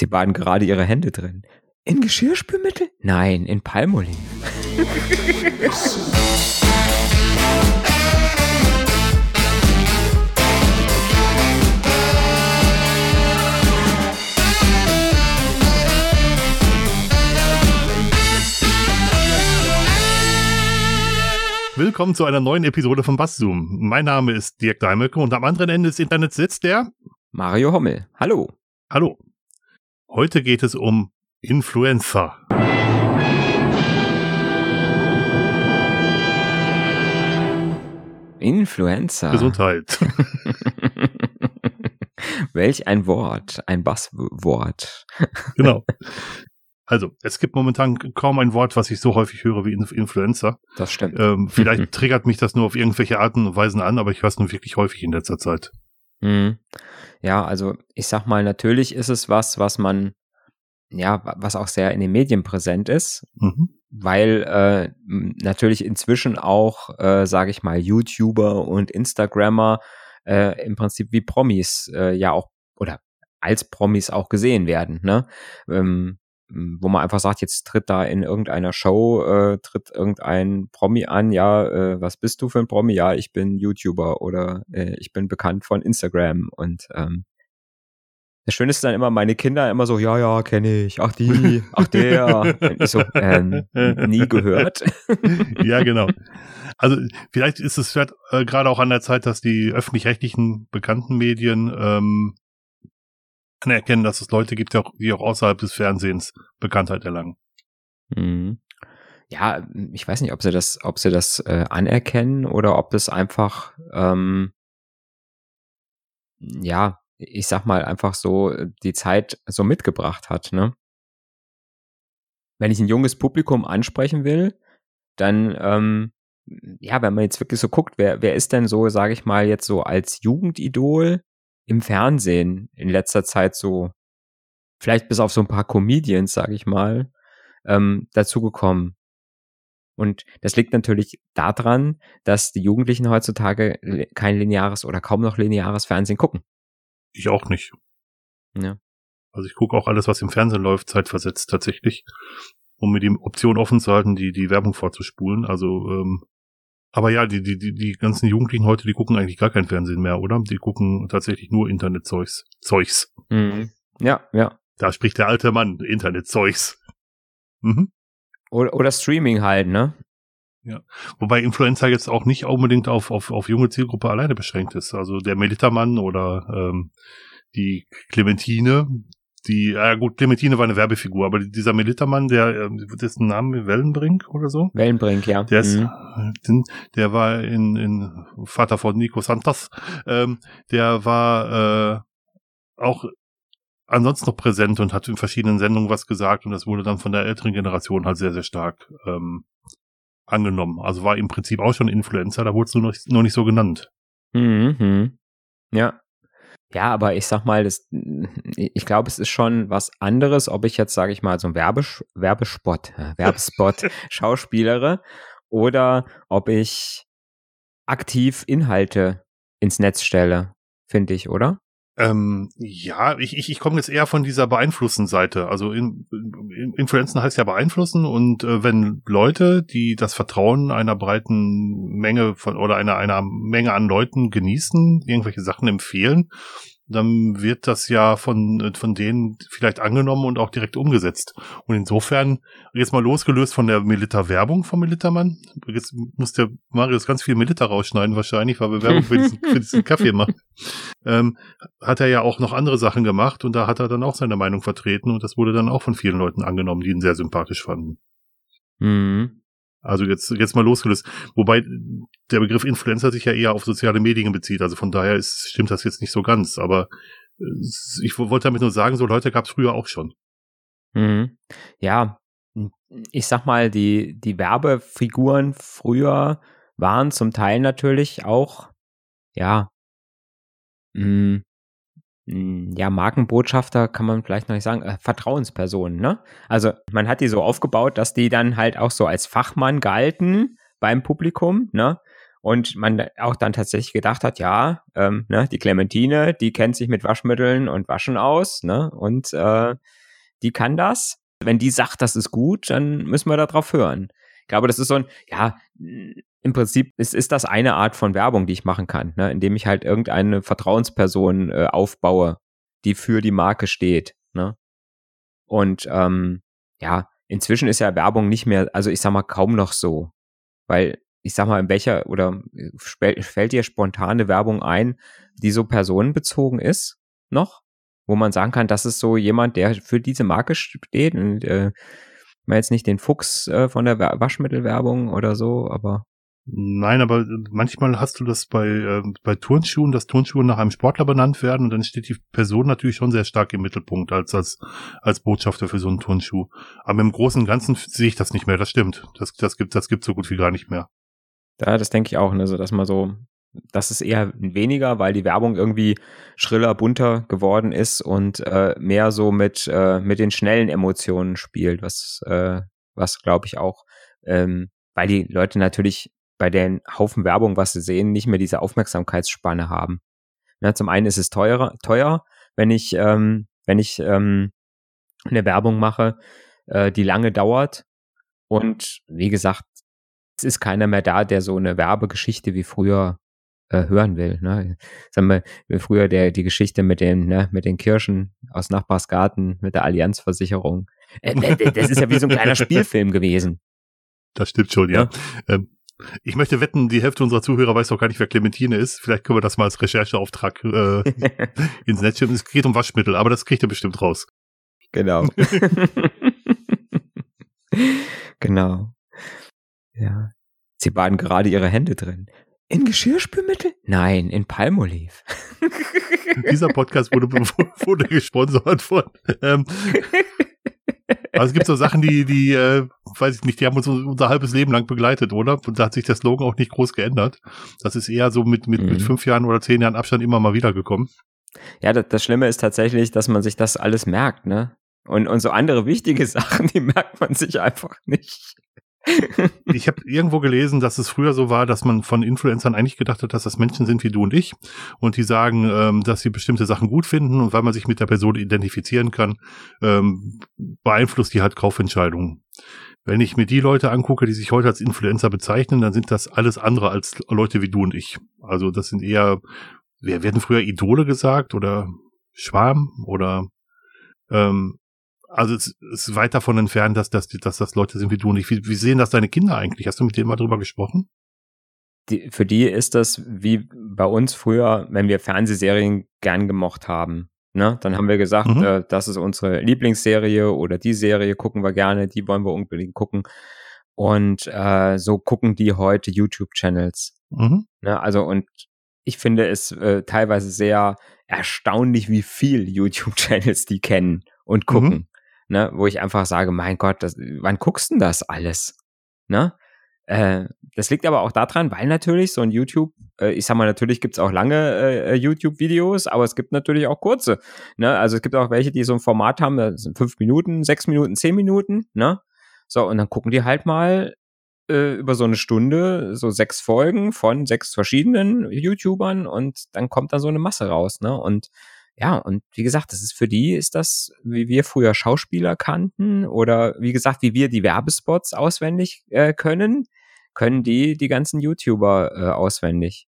Sie baden gerade ihre Hände drin. In Geschirrspülmittel? Nein, in Palmolive. Willkommen zu einer neuen Episode von Basszoom. Mein Name ist Dirk Daimelke und am anderen Ende des Internets sitzt der Mario Hommel. Hallo. Hallo. Heute geht es um Influencer. Influencer. Gesundheit. Welch ein Wort, ein Basswort. genau. Also, es gibt momentan kaum ein Wort, was ich so häufig höre wie Influencer. Das stimmt. Ähm, vielleicht triggert mich das nur auf irgendwelche Arten und Weisen an, aber ich höre es nun wirklich häufig in letzter Zeit. Mhm. Ja, also ich sag mal, natürlich ist es was, was man, ja, was auch sehr in den Medien präsent ist, mhm. weil äh, natürlich inzwischen auch, äh, sage ich mal, YouTuber und Instagrammer äh, im Prinzip wie Promis äh, ja auch oder als Promis auch gesehen werden. Ne? Ähm, wo man einfach sagt, jetzt tritt da in irgendeiner Show, äh, tritt irgendein Promi an, ja, äh, was bist du für ein Promi? Ja, ich bin YouTuber oder äh, ich bin bekannt von Instagram und ähm, das Schöne ist dann immer, meine Kinder immer so, ja, ja, kenne ich, ach die, ach der. ich so, ähm, nie gehört. ja, genau. Also vielleicht ist es äh, gerade auch an der Zeit, dass die öffentlich-rechtlichen bekannten Medien ähm, anerkennen, dass es Leute gibt, die auch, die auch außerhalb des Fernsehens Bekanntheit erlangen. Mhm. Ja, ich weiß nicht, ob sie das, ob sie das äh, anerkennen oder ob das einfach, ähm, ja, ich sag mal einfach so die Zeit so mitgebracht hat. Ne? Wenn ich ein junges Publikum ansprechen will, dann ähm, ja, wenn man jetzt wirklich so guckt, wer, wer ist denn so, sage ich mal, jetzt so als Jugendidol im Fernsehen in letzter Zeit so, vielleicht bis auf so ein paar Comedians, sage ich mal, ähm, dazugekommen. Und das liegt natürlich daran, dass die Jugendlichen heutzutage kein lineares oder kaum noch lineares Fernsehen gucken. Ich auch nicht. Ja. Also ich gucke auch alles, was im Fernsehen läuft, zeitversetzt tatsächlich, um mir die Option offen zu halten, die, die Werbung vorzuspulen. Also ähm, aber ja, die, die, die, die ganzen Jugendlichen heute, die gucken eigentlich gar kein Fernsehen mehr, oder? Die gucken tatsächlich nur Internetzeugs. Zeugs. Mhm. Ja, ja. Da spricht der alte Mann, Internetzeugs. Mhm. Oder, oder Streaming halt, ne? Ja. Wobei Influencer jetzt auch nicht unbedingt auf, auf, auf junge Zielgruppe alleine beschränkt ist. Also der Melittermann oder ähm, die Clementine, die, ja gut, Clementine war eine Werbefigur, aber dieser Militermann, der, äh, dessen Name Wellenbrink oder so? Wellenbrink, ja. Der ist, mhm. der war in, in Vater von Nico Santos, ähm, der war äh, auch ansonsten noch präsent und hat in verschiedenen Sendungen was gesagt und das wurde dann von der älteren Generation halt sehr, sehr stark ähm, angenommen. Also war im Prinzip auch schon Influencer, da wurde es nur noch, noch nicht so genannt. Mhm. mhm. Ja, ja, aber ich sag mal, das, ich glaube, es ist schon was anderes, ob ich jetzt, sage ich mal, so ein Werbes Werbespot, äh, Werbespot schauspielere oder ob ich aktiv Inhalte ins Netz stelle, finde ich, oder? Ähm, ja, ich, ich, ich komme jetzt eher von dieser beeinflussen Seite. Also in, in, Influenzen heißt ja beeinflussen und äh, wenn Leute, die das Vertrauen einer breiten Menge von oder einer, einer Menge an Leuten genießen, irgendwelche Sachen empfehlen, dann wird das ja von, von denen vielleicht angenommen und auch direkt umgesetzt. Und insofern, jetzt mal losgelöst von der Militärwerbung vom Militärmann, jetzt muss der Marius ganz viel Militär rausschneiden wahrscheinlich, weil wir Werbung für diesen, für diesen Kaffee machen, ähm, hat er ja auch noch andere Sachen gemacht und da hat er dann auch seine Meinung vertreten und das wurde dann auch von vielen Leuten angenommen, die ihn sehr sympathisch fanden. Mhm. Also jetzt, jetzt mal losgelöst. Wobei der Begriff Influencer sich ja eher auf soziale Medien bezieht. Also von daher ist, stimmt das jetzt nicht so ganz. Aber äh, ich wollte damit nur sagen, so Leute gab es früher auch schon. Mhm. Ja, ich sag mal, die, die Werbefiguren früher waren zum Teil natürlich auch, ja, mh, hm, ja, Markenbotschafter kann man vielleicht noch nicht sagen, äh, Vertrauenspersonen, ne? Also man hat die so aufgebaut, dass die dann halt auch so als Fachmann galten beim Publikum, ne? Und man auch dann tatsächlich gedacht hat, ja, ähm, ne, die Clementine, die kennt sich mit Waschmitteln und Waschen aus, ne? Und äh, die kann das. Wenn die sagt, das ist gut, dann müssen wir darauf hören. Ich glaube, das ist so ein, ja, im Prinzip ist, ist das eine Art von Werbung, die ich machen kann, ne? indem ich halt irgendeine Vertrauensperson äh, aufbaue, die für die Marke steht. Ne? Und ähm, ja, inzwischen ist ja Werbung nicht mehr, also ich sag mal, kaum noch so. Weil, ich sag mal, in welcher oder fällt dir spontane Werbung ein, die so personenbezogen ist, noch? Wo man sagen kann, das ist so jemand, der für diese Marke steht und äh, mal jetzt nicht den Fuchs äh, von der Waschmittelwerbung oder so, aber Nein, aber manchmal hast du das bei, äh, bei Turnschuhen, dass Turnschuhe nach einem Sportler benannt werden und dann steht die Person natürlich schon sehr stark im Mittelpunkt als, als, als Botschafter für so einen Turnschuh. Aber im Großen und Ganzen sehe ich das nicht mehr, das stimmt. Das, das gibt, das gibt so gut wie gar nicht mehr. Ja, das denke ich auch, ne, so dass man so, das ist eher weniger, weil die Werbung irgendwie schriller, bunter geworden ist und äh, mehr so mit, äh, mit den schnellen Emotionen spielt, was, äh, was glaube ich auch, ähm, weil die Leute natürlich bei den Haufen Werbung, was sie sehen, nicht mehr diese Aufmerksamkeitsspanne haben. Ja, zum einen ist es teurer, teuer, wenn ich, ähm, wenn ich ähm, eine Werbung mache, äh, die lange dauert. Und wie gesagt, es ist keiner mehr da, der so eine Werbegeschichte wie früher äh, hören will. Ne? Sagen wir, wie früher der, die Geschichte mit den, ne, mit den Kirschen aus Nachbarsgarten, mit der Allianzversicherung. Äh, das ist ja wie so ein kleiner Spielfilm gewesen. Das stimmt schon, ja. ja. Ähm, ich möchte wetten, die Hälfte unserer Zuhörer weiß doch gar nicht, wer Clementine ist. Vielleicht können wir das mal als Rechercheauftrag äh, ins Netz schieben. Es geht um Waschmittel, aber das kriegt ihr bestimmt raus. Genau. genau. Ja. Sie baden gerade ihre Hände drin. In Geschirrspülmittel? Nein, in Palmolive. Dieser Podcast wurde, wurde gesponsert von ähm, also es gibt so Sachen, die, die, äh, weiß ich nicht, die haben uns unser halbes Leben lang begleitet, oder? Und da hat sich der Slogan auch nicht groß geändert. Das ist eher so mit, mit, mhm. mit fünf Jahren oder zehn Jahren Abstand immer mal wieder gekommen. Ja, das, das Schlimme ist tatsächlich, dass man sich das alles merkt, ne? Und, und so andere wichtige Sachen, die merkt man sich einfach nicht ich habe irgendwo gelesen, dass es früher so war, dass man von Influencern eigentlich gedacht hat, dass das Menschen sind wie du und ich und die sagen, ähm, dass sie bestimmte Sachen gut finden und weil man sich mit der Person identifizieren kann, ähm, beeinflusst die halt Kaufentscheidungen. Wenn ich mir die Leute angucke, die sich heute als Influencer bezeichnen, dann sind das alles andere als Leute wie du und ich. Also das sind eher, wir werden früher Idole gesagt oder Schwarm oder ähm, also es ist weit davon entfernt, dass, dass, dass das Leute sind wie du und ich. Wie, wie sehen das deine Kinder eigentlich? Hast du mit denen mal drüber gesprochen? Die, für die ist das wie bei uns früher, wenn wir Fernsehserien gern gemocht haben. Ne? Dann haben wir gesagt, mhm. äh, das ist unsere Lieblingsserie oder die Serie gucken wir gerne, die wollen wir unbedingt gucken. Und äh, so gucken die heute YouTube-Channels. Mhm. Ne? Also und ich finde es äh, teilweise sehr erstaunlich, wie viel YouTube-Channels die kennen und gucken. Mhm ne, wo ich einfach sage, mein Gott, das, wann guckst du denn das alles? Ne? Äh, das liegt aber auch daran, weil natürlich so ein YouTube, äh, ich sag mal, natürlich gibt's auch lange äh, YouTube-Videos, aber es gibt natürlich auch kurze. Ne? Also es gibt auch welche, die so ein Format haben, das sind fünf Minuten, sechs Minuten, zehn Minuten, ne? So, und dann gucken die halt mal äh, über so eine Stunde, so sechs Folgen von sechs verschiedenen YouTubern und dann kommt da so eine Masse raus, ne? Und ja, und wie gesagt, das ist für die ist das, wie wir früher Schauspieler kannten oder wie gesagt, wie wir die Werbespots auswendig äh, können, können die die ganzen YouTuber äh, auswendig.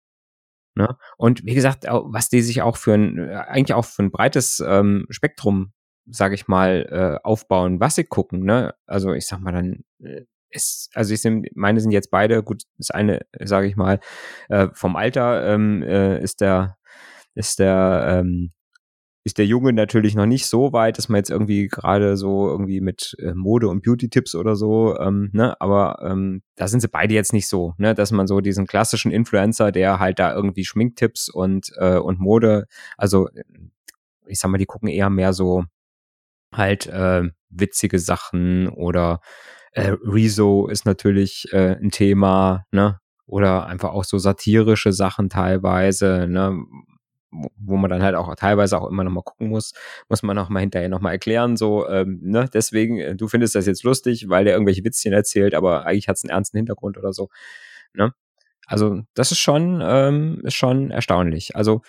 Ne? Und wie gesagt, was die sich auch für ein, äh, eigentlich auch für ein breites ähm, Spektrum, sage ich mal, äh, aufbauen, was sie gucken. Ne? Also ich sag mal dann, äh, ist, also ich sind, meine sind jetzt beide, gut, das eine, sage ich mal, äh, vom Alter ähm, äh, ist der, ist der ähm, ist der Junge natürlich noch nicht so weit, dass man jetzt irgendwie gerade so irgendwie mit äh, Mode und Beauty-Tipps oder so, ähm, ne, aber ähm, da sind sie beide jetzt nicht so, ne, dass man so diesen klassischen Influencer, der halt da irgendwie Schminktipps und äh, und Mode, also ich sag mal, die gucken eher mehr so halt äh, witzige Sachen oder äh, Rezo ist natürlich äh, ein Thema, ne, oder einfach auch so satirische Sachen teilweise, ne, wo man dann halt auch teilweise auch immer noch mal gucken muss, muss man auch mal hinterher noch mal erklären, so, ähm, ne, deswegen, äh, du findest das jetzt lustig, weil der irgendwelche Witzchen erzählt, aber eigentlich hat es einen ernsten Hintergrund oder so, ne? Also das ist schon, ähm, ist schon erstaunlich. Also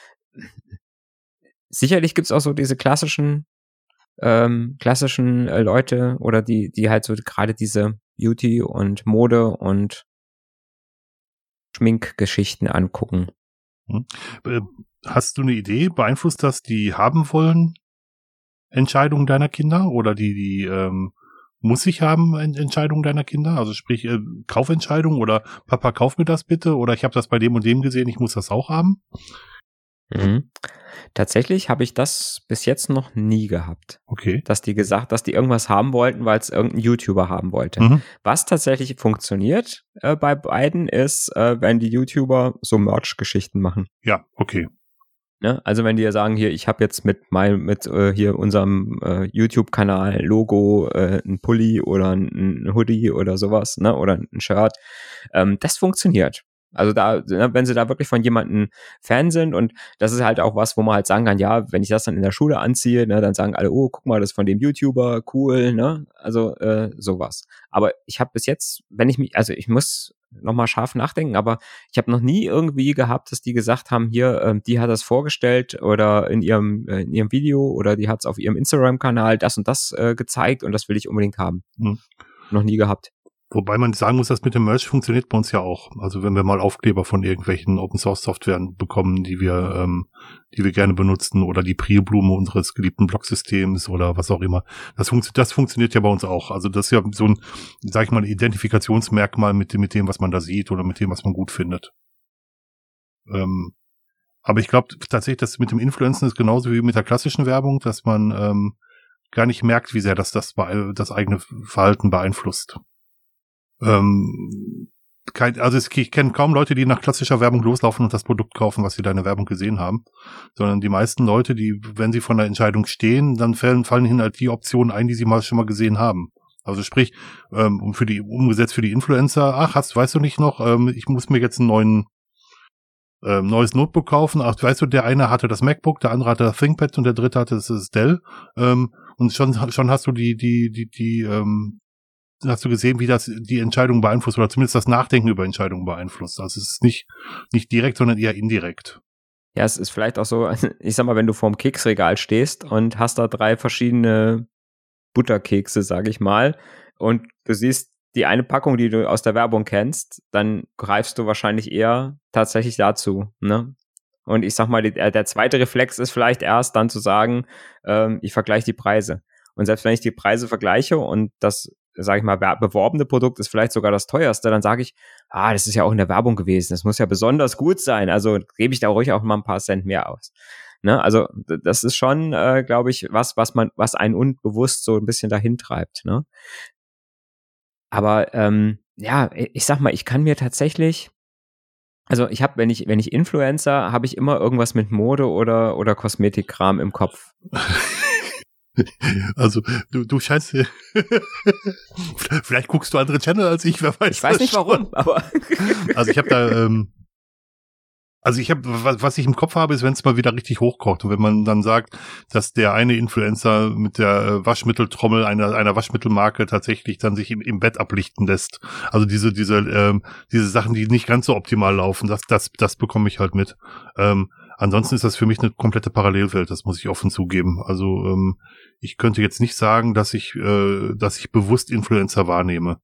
sicherlich gibt's auch so diese klassischen, ähm, klassischen äh, Leute oder die, die halt so gerade diese Beauty und Mode und Schminkgeschichten angucken. Hm. Äh, hast du eine Idee? Beeinflusst das die haben wollen Entscheidungen deiner Kinder oder die, die ähm, muss ich haben Entscheidungen deiner Kinder? Also sprich äh, Kaufentscheidungen oder Papa, kauf mir das bitte oder ich habe das bei dem und dem gesehen, ich muss das auch haben? Mhm. Tatsächlich habe ich das bis jetzt noch nie gehabt. Okay. Dass die gesagt, dass die irgendwas haben wollten, weil es irgendein YouTuber haben wollte. Mhm. Was tatsächlich funktioniert äh, bei beiden ist, äh, wenn die YouTuber so Merch-Geschichten machen. Ja, okay. Ne? Also wenn die ja sagen, hier, ich habe jetzt mit meinem, mit äh, hier unserem äh, YouTube-Kanal Logo, äh, ein Pulli oder ein, ein, Hoodie oder sowas, ne? Oder ein Shirt, ähm, das funktioniert. Also da, ne, wenn sie da wirklich von jemandem Fan sind und das ist halt auch was, wo man halt sagen kann, ja, wenn ich das dann in der Schule anziehe, ne, dann sagen alle, oh, guck mal, das ist von dem YouTuber, cool, ne? Also äh, sowas. Aber ich habe bis jetzt, wenn ich mich, also ich muss nochmal scharf nachdenken, aber ich habe noch nie irgendwie gehabt, dass die gesagt haben, hier, äh, die hat das vorgestellt oder in ihrem, äh, in ihrem Video oder die hat es auf ihrem Instagram-Kanal das und das äh, gezeigt und das will ich unbedingt haben. Hm. Noch nie gehabt. Wobei man sagen muss, das mit dem Merch funktioniert bei uns ja auch. Also wenn wir mal Aufkleber von irgendwelchen Open Source Softwaren bekommen, die wir, ähm, die wir gerne benutzen oder die Prielblume unseres geliebten Blocksystems oder was auch immer. Das, funkt, das funktioniert ja bei uns auch. Also das ist ja so ein, sag ich mal, Identifikationsmerkmal mit dem, mit dem, was man da sieht oder mit dem, was man gut findet. Ähm, aber ich glaube tatsächlich, dass mit dem Influenzen ist genauso wie mit der klassischen Werbung, dass man ähm, gar nicht merkt, wie sehr das das, das eigene Verhalten beeinflusst. Ähm, kein, also ich kenne kaum Leute, die nach klassischer Werbung loslaufen und das Produkt kaufen, was sie da in der Werbung gesehen haben, sondern die meisten Leute, die, wenn sie von der Entscheidung stehen, dann fallen, fallen ihnen halt die Optionen ein, die sie mal schon mal gesehen haben. Also sprich, ähm, für die umgesetzt für die Influencer, ach, hast, weißt du nicht noch, ähm, ich muss mir jetzt einen neuen ähm, neues Notebook kaufen. Ach, weißt du, der eine hatte das MacBook, der andere hatte das ThinkPad und der dritte hatte das Dell. Ähm, und schon, schon hast du die, die, die, die, ähm, hast du gesehen, wie das die Entscheidung beeinflusst oder zumindest das Nachdenken über Entscheidungen beeinflusst. Also es ist nicht, nicht direkt, sondern eher indirekt. Ja, es ist vielleicht auch so, ich sag mal, wenn du vorm Keksregal stehst und hast da drei verschiedene Butterkekse, sag ich mal, und du siehst die eine Packung, die du aus der Werbung kennst, dann greifst du wahrscheinlich eher tatsächlich dazu, ne? Und ich sag mal, der, der zweite Reflex ist vielleicht erst dann zu sagen, ähm, ich vergleiche die Preise. Und selbst wenn ich die Preise vergleiche und das sage ich mal, beworbene Produkt ist vielleicht sogar das teuerste, dann sage ich, ah, das ist ja auch in der Werbung gewesen, das muss ja besonders gut sein, also gebe ich da ruhig auch mal ein paar Cent mehr aus. Ne? Also das ist schon, äh, glaube ich, was, was man, was einen unbewusst so ein bisschen dahin treibt. Ne? Aber ähm, ja, ich sag mal, ich kann mir tatsächlich, also ich habe, wenn ich, wenn ich Influencer, habe ich immer irgendwas mit Mode oder oder Kosmetikkram im Kopf. Also du, du scheinst vielleicht guckst du andere Channel als ich, wer weiß. Ich weiß nicht warum, aber also ich habe da ähm, also ich habe was ich im Kopf habe, ist, wenn es mal wieder richtig hochkocht und wenn man dann sagt, dass der eine Influencer mit der äh, Waschmitteltrommel einer einer Waschmittelmarke tatsächlich dann sich im, im Bett ablichten lässt. Also diese diese ähm, diese Sachen, die nicht ganz so optimal laufen, das das das bekomme ich halt mit. Ähm, ansonsten ist das für mich eine komplette Parallelwelt, das muss ich offen zugeben. Also ähm, ich könnte jetzt nicht sagen, dass ich, äh, dass ich bewusst Influencer wahrnehme.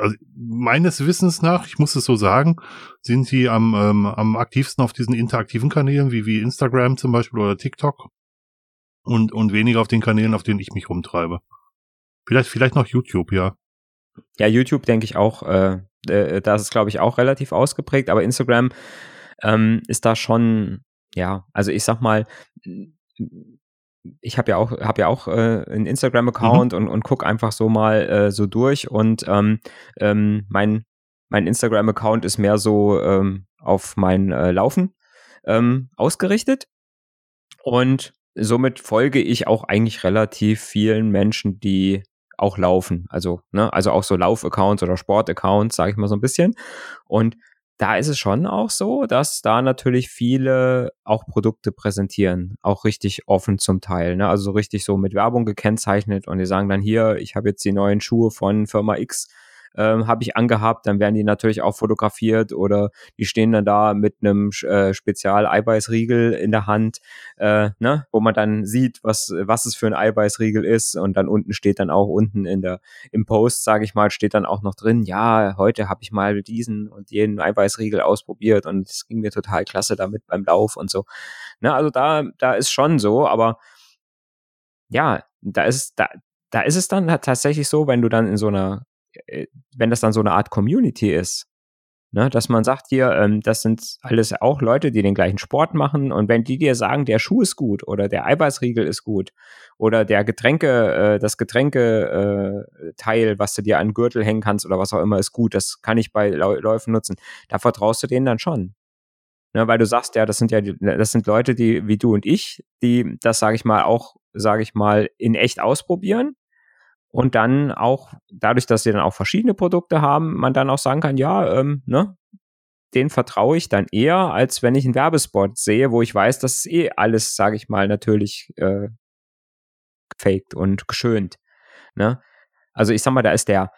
Also meines Wissens nach, ich muss es so sagen, sind sie am, ähm, am aktivsten auf diesen interaktiven Kanälen, wie, wie Instagram zum Beispiel oder TikTok. Und, und weniger auf den Kanälen, auf denen ich mich rumtreibe. Vielleicht, vielleicht noch YouTube, ja. Ja, YouTube denke ich auch, äh, äh, da ist es, glaube ich, auch relativ ausgeprägt, aber Instagram ähm, ist da schon, ja, also ich sag mal, ich habe ja auch habe ja auch äh, einen Instagram Account mhm. und und guck einfach so mal äh, so durch und ähm, ähm, mein mein Instagram Account ist mehr so ähm, auf mein äh, Laufen ähm, ausgerichtet und somit folge ich auch eigentlich relativ vielen Menschen, die auch laufen, also ne, also auch so Lauf-Accounts oder Sport-Accounts, sage ich mal so ein bisschen und da ist es schon auch so, dass da natürlich viele auch Produkte präsentieren, auch richtig offen zum Teil, ne? also so richtig so mit Werbung gekennzeichnet und die sagen dann hier, ich habe jetzt die neuen Schuhe von Firma X, ähm, habe ich angehabt, dann werden die natürlich auch fotografiert oder die stehen dann da mit einem äh, Spezial-Eiweißriegel in der Hand, äh, ne, wo man dann sieht, was, was es für ein Eiweißriegel ist und dann unten steht dann auch unten in der, im Post, sage ich mal, steht dann auch noch drin, ja, heute habe ich mal diesen und jenen Eiweißriegel ausprobiert und es ging mir total klasse damit beim Lauf und so. Ne, also da, da ist schon so, aber ja, da ist, da, da ist es dann tatsächlich so, wenn du dann in so einer, wenn das dann so eine Art Community ist, ne, dass man sagt hier, ähm, das sind alles auch Leute, die den gleichen Sport machen und wenn die dir sagen, der Schuh ist gut oder der Eiweißriegel ist gut oder der Getränke, äh, das Getränke äh, Teil, was du dir an den Gürtel hängen kannst oder was auch immer ist gut, das kann ich bei Läufen nutzen, da vertraust du denen dann schon. Ne, weil du sagst ja, das sind ja, das sind Leute, die wie du und ich, die das sage ich mal auch, sage ich mal, in echt ausprobieren und dann auch dadurch, dass sie dann auch verschiedene Produkte haben, man dann auch sagen kann, ja, ähm, ne, den vertraue ich dann eher, als wenn ich einen Werbespot sehe, wo ich weiß, das ist eh alles, sage ich mal, natürlich äh, gefaked und geschönt. Ne? Also ich sag mal, da ist der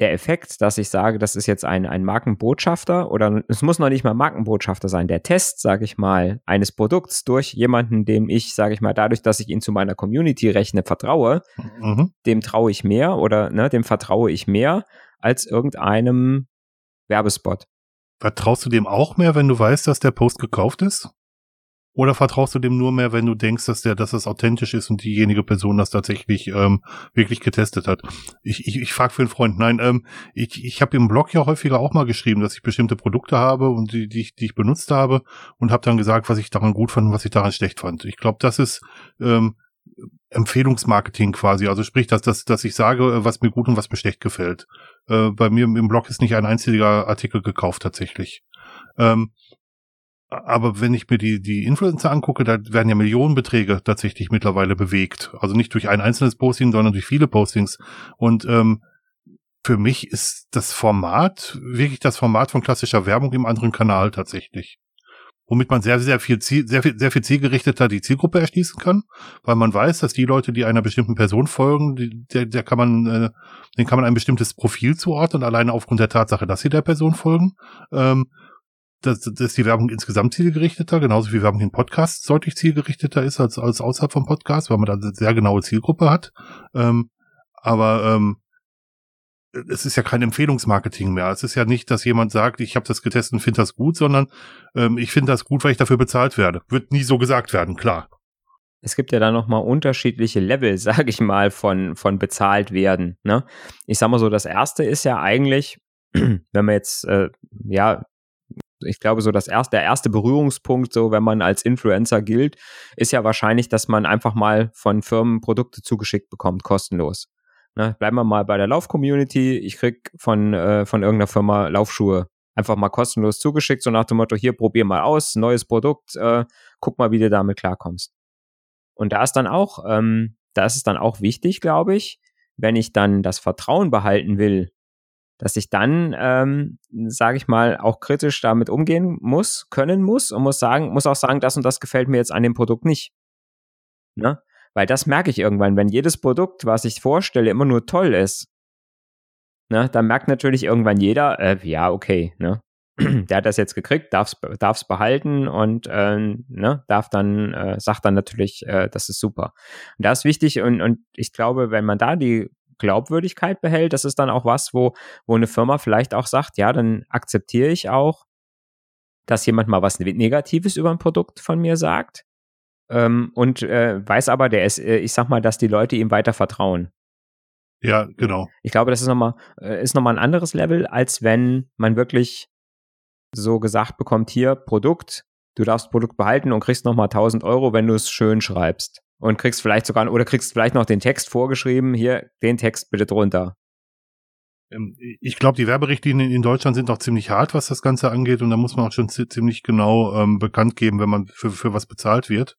der Effekt, dass ich sage, das ist jetzt ein, ein Markenbotschafter oder es muss noch nicht mal Markenbotschafter sein, der Test, sage ich mal, eines Produkts durch jemanden, dem ich, sage ich mal, dadurch, dass ich ihn zu meiner Community rechne, vertraue, mhm. dem traue ich mehr oder ne, dem vertraue ich mehr als irgendeinem Werbespot. Vertraust du dem auch mehr, wenn du weißt, dass der Post gekauft ist? Oder vertraust du dem nur mehr, wenn du denkst, dass der, dass das authentisch ist und diejenige Person das tatsächlich ähm, wirklich getestet hat? Ich, ich, ich frage für einen Freund, nein, ähm, ich, ich habe im Blog ja häufiger auch mal geschrieben, dass ich bestimmte Produkte habe und die, die, ich, die ich benutzt habe und habe dann gesagt, was ich daran gut fand und was ich daran schlecht fand. Ich glaube, das ist ähm, Empfehlungsmarketing quasi. Also sprich, dass, dass, dass ich sage, was mir gut und was mir schlecht gefällt. Äh, bei mir im Blog ist nicht ein einziger Artikel gekauft tatsächlich. Ähm, aber wenn ich mir die, die Influencer angucke, da werden ja Millionenbeträge tatsächlich mittlerweile bewegt. Also nicht durch ein einzelnes Posting, sondern durch viele Postings. Und ähm, für mich ist das Format wirklich das Format von klassischer Werbung im anderen Kanal tatsächlich. Womit man sehr, sehr viel, Ziel, sehr viel, sehr viel zielgerichteter die Zielgruppe erschließen kann, weil man weiß, dass die Leute, die einer bestimmten Person folgen, die, der, der kann man, äh, den kann man ein bestimmtes Profil zuordnen, alleine aufgrund der Tatsache, dass sie der Person folgen. Ähm, dass, dass die Werbung insgesamt zielgerichteter, genauso wie Werbung in Podcasts deutlich zielgerichteter ist als, als außerhalb vom Podcast, weil man da eine sehr genaue Zielgruppe hat. Ähm, aber ähm, es ist ja kein Empfehlungsmarketing mehr. Es ist ja nicht, dass jemand sagt, ich habe das getestet und finde das gut, sondern ähm, ich finde das gut, weil ich dafür bezahlt werde. Wird nie so gesagt werden, klar. Es gibt ja da nochmal unterschiedliche Level, sage ich mal, von, von bezahlt werden. Ne? Ich sag mal so, das erste ist ja eigentlich, wenn man jetzt, äh, ja, ich glaube, so das erste, der erste Berührungspunkt, so wenn man als Influencer gilt, ist ja wahrscheinlich, dass man einfach mal von Firmen Produkte zugeschickt bekommt, kostenlos. Ne, bleiben wir mal bei der Lauf-Community. Ich krieg von, äh, von irgendeiner Firma Laufschuhe einfach mal kostenlos zugeschickt, so nach dem Motto, hier, probier mal aus, neues Produkt, äh, guck mal, wie du damit klarkommst. Und da ist dann auch, ähm, da ist es dann auch wichtig, glaube ich, wenn ich dann das Vertrauen behalten will, dass ich dann, ähm, sage ich mal, auch kritisch damit umgehen muss, können muss und muss sagen, muss auch sagen, das und das gefällt mir jetzt an dem Produkt nicht. Ne? Weil das merke ich irgendwann, wenn jedes Produkt, was ich vorstelle, immer nur toll ist, ne, dann merkt natürlich irgendwann jeder, äh, ja, okay, ne? Der hat das jetzt gekriegt, darf es behalten und äh, ne, darf dann, äh, sagt dann natürlich, äh, das ist super. Und das ist wichtig und, und ich glaube, wenn man da die Glaubwürdigkeit behält, das ist dann auch was, wo, wo eine Firma vielleicht auch sagt, ja, dann akzeptiere ich auch, dass jemand mal was Negatives über ein Produkt von mir sagt. Ähm, und äh, weiß aber, der ist, äh, ich sag mal, dass die Leute ihm weiter vertrauen. Ja, genau. Ich glaube, das ist nochmal, äh, ist nochmal ein anderes Level, als wenn man wirklich so gesagt bekommt, hier, Produkt, du darfst Produkt behalten und kriegst nochmal 1000 Euro, wenn du es schön schreibst und kriegst vielleicht sogar oder kriegst vielleicht noch den Text vorgeschrieben, hier den Text bitte drunter. Ähm, ich glaube, die Werberichtlinien in Deutschland sind auch ziemlich hart, was das Ganze angeht und da muss man auch schon ziemlich genau ähm, bekannt geben, wenn man für, für was bezahlt wird.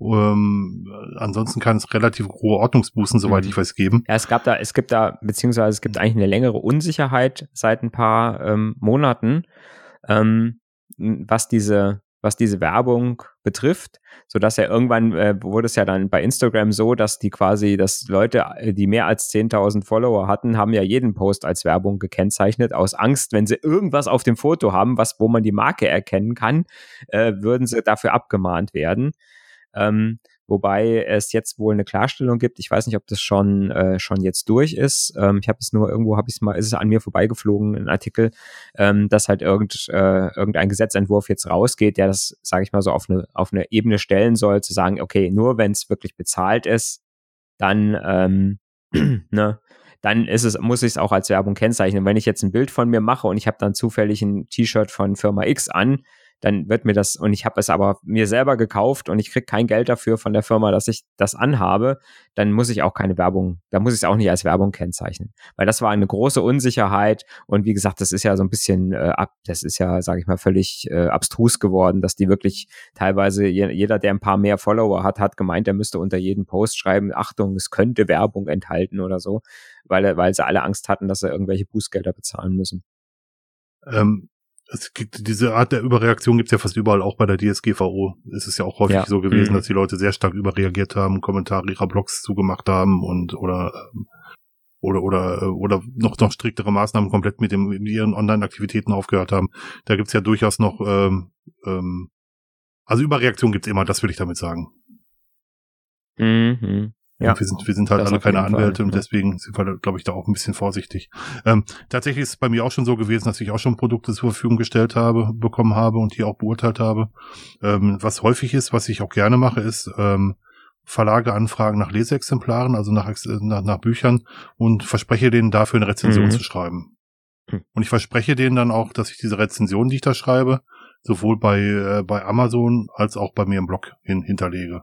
Ähm, ansonsten kann es relativ hohe Ordnungsbußen, soweit mhm. ich weiß, geben. Ja, es gab da, es gibt da, beziehungsweise es gibt eigentlich eine längere Unsicherheit seit ein paar ähm, Monaten, ähm, was diese was diese Werbung betrifft, so dass er irgendwann äh, wurde es ja dann bei Instagram so, dass die quasi, dass Leute, äh, die mehr als 10.000 Follower hatten, haben ja jeden Post als Werbung gekennzeichnet aus Angst, wenn sie irgendwas auf dem Foto haben, was wo man die Marke erkennen kann, äh, würden sie dafür abgemahnt werden. Ähm, wobei es jetzt wohl eine Klarstellung gibt. Ich weiß nicht, ob das schon äh, schon jetzt durch ist. Ähm, ich habe es nur irgendwo, habe ich es mal, ist es an mir vorbeigeflogen, ein Artikel, ähm, dass halt irgend, äh, irgendein Gesetzentwurf jetzt rausgeht, der das, sage ich mal so, auf eine auf eine Ebene stellen soll, zu sagen, okay, nur wenn es wirklich bezahlt ist, dann ähm, ne, dann ist es, muss ich es auch als Werbung kennzeichnen. Wenn ich jetzt ein Bild von mir mache und ich habe dann zufällig ein T-Shirt von Firma X an, dann wird mir das, und ich habe es aber mir selber gekauft und ich kriege kein Geld dafür von der Firma, dass ich das anhabe, dann muss ich auch keine Werbung, da muss ich es auch nicht als Werbung kennzeichnen. Weil das war eine große Unsicherheit und wie gesagt, das ist ja so ein bisschen äh, ab, das ist ja, sage ich mal, völlig äh, abstrus geworden, dass die wirklich teilweise, je, jeder, der ein paar mehr Follower hat, hat gemeint, er müsste unter jeden Post schreiben, Achtung, es könnte Werbung enthalten oder so, weil, weil sie alle Angst hatten, dass sie irgendwelche Bußgelder bezahlen müssen. Ähm, es gibt diese Art der Überreaktion gibt es ja fast überall, auch bei der DSGVO. Es ist ja auch häufig ja. so gewesen, mhm. dass die Leute sehr stark überreagiert haben, Kommentare ihrer Blogs zugemacht haben und oder ähm, oder oder äh, oder noch noch striktere Maßnahmen komplett mit dem mit ihren Online-Aktivitäten aufgehört haben. Da gibt's ja durchaus noch ähm, ähm, also Überreaktion gibt's immer, das will ich damit sagen. Mhm. Ja. wir sind, wir sind halt alle keine Anwälte Fall, und deswegen sind wir, glaube ich, da auch ein bisschen vorsichtig. Ähm, tatsächlich ist es bei mir auch schon so gewesen, dass ich auch schon Produkte zur Verfügung gestellt habe, bekommen habe und die auch beurteilt habe. Ähm, was häufig ist, was ich auch gerne mache, ist ähm, Verlage anfragen nach Leseexemplaren, also nach, nach, nach Büchern und verspreche denen dafür eine Rezension mhm. zu schreiben. Hm. Und ich verspreche denen dann auch, dass ich diese Rezension, die ich da schreibe, sowohl bei, äh, bei Amazon als auch bei mir im Blog hin, hinterlege.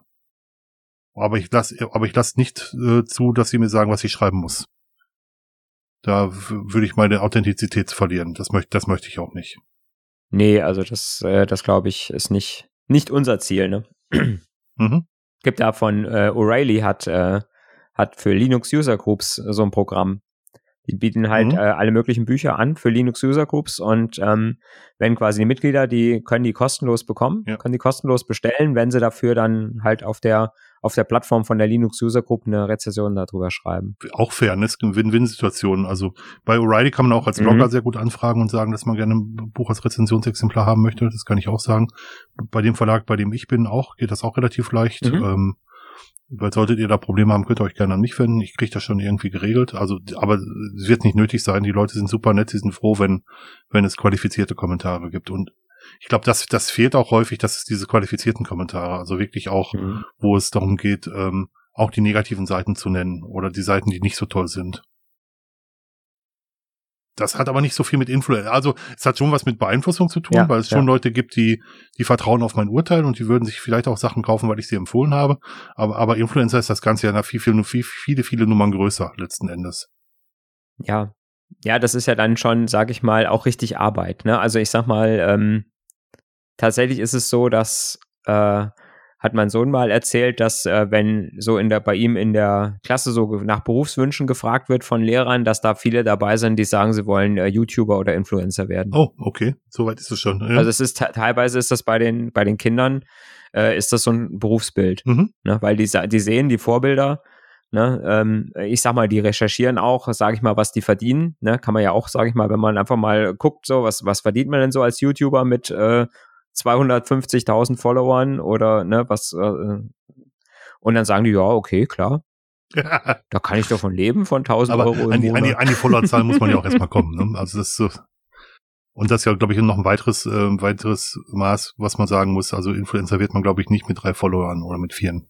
Aber ich lasse, aber ich lasse nicht äh, zu, dass sie mir sagen, was ich schreiben muss. Da würde ich meine Authentizität verlieren. Das möchte, das möchte ich auch nicht. Nee, also das, äh, das glaube ich, ist nicht, nicht unser Ziel, ne? mhm. Gibt da von äh, O'Reilly hat, äh, hat für Linux User Groups so ein Programm. Die bieten halt mhm. äh, alle möglichen Bücher an für Linux User Groups und ähm, wenn quasi die Mitglieder, die können die kostenlos bekommen, ja. können die kostenlos bestellen, wenn sie dafür dann halt auf der auf der Plattform von der Linux User Group eine Rezession darüber schreiben. Auch Fairness, Win-Win-Situation. Also bei O'Reilly kann man auch als Blogger mhm. sehr gut anfragen und sagen, dass man gerne ein Buch als Rezensionsexemplar haben möchte. Das kann ich auch sagen. Bei dem Verlag, bei dem ich bin, auch geht das auch relativ leicht. Mhm. Ähm, weil solltet ihr da Probleme haben, könnt ihr euch gerne an mich wenden. Ich kriege das schon irgendwie geregelt. Also, aber es wird nicht nötig sein. Die Leute sind super nett, sie sind froh, wenn, wenn es qualifizierte Kommentare gibt. Und ich glaube, das, das fehlt auch häufig, dass es diese qualifizierten Kommentare, also wirklich auch, mhm. wo es darum geht, ähm, auch die negativen Seiten zu nennen oder die Seiten, die nicht so toll sind. Das hat aber nicht so viel mit Influencer. Also es hat schon was mit Beeinflussung zu tun, ja, weil es schon ja. Leute gibt, die, die vertrauen auf mein Urteil und die würden sich vielleicht auch Sachen kaufen, weil ich sie empfohlen habe. Aber, aber Influencer ist das Ganze ja noch viel, viel, viel, viele, viele Nummern größer letzten Endes. Ja. Ja, das ist ja dann schon, sag ich mal, auch richtig Arbeit. Ne? Also ich sag mal, ähm, tatsächlich ist es so, dass äh, hat mein Sohn mal erzählt, dass äh, wenn so in der bei ihm in der Klasse so nach Berufswünschen gefragt wird von Lehrern, dass da viele dabei sind, die sagen, sie wollen äh, YouTuber oder Influencer werden. Oh, okay, soweit ist es schon. Ja. Also es ist teilweise ist das bei den bei den Kindern äh, ist das so ein Berufsbild, mhm. ne? weil die die sehen die Vorbilder. Ne, ähm, ich sag mal, die recherchieren auch, sage ich mal, was die verdienen. Ne, kann man ja auch, sage ich mal, wenn man einfach mal guckt, so was was verdient man denn so als YouTuber mit äh, 250.000 Followern oder ne, was äh, und dann sagen die, ja, okay, klar. da kann ich davon leben, von 1000 Aber Euro im an die, Monat. An die, an die Followerzahl muss man ja auch erstmal kommen. Ne? Also das ist so. Und das ist ja, glaube ich, noch ein weiteres, äh, weiteres Maß, was man sagen muss. Also Influencer wird man, glaube ich, nicht mit drei Followern oder mit vieren.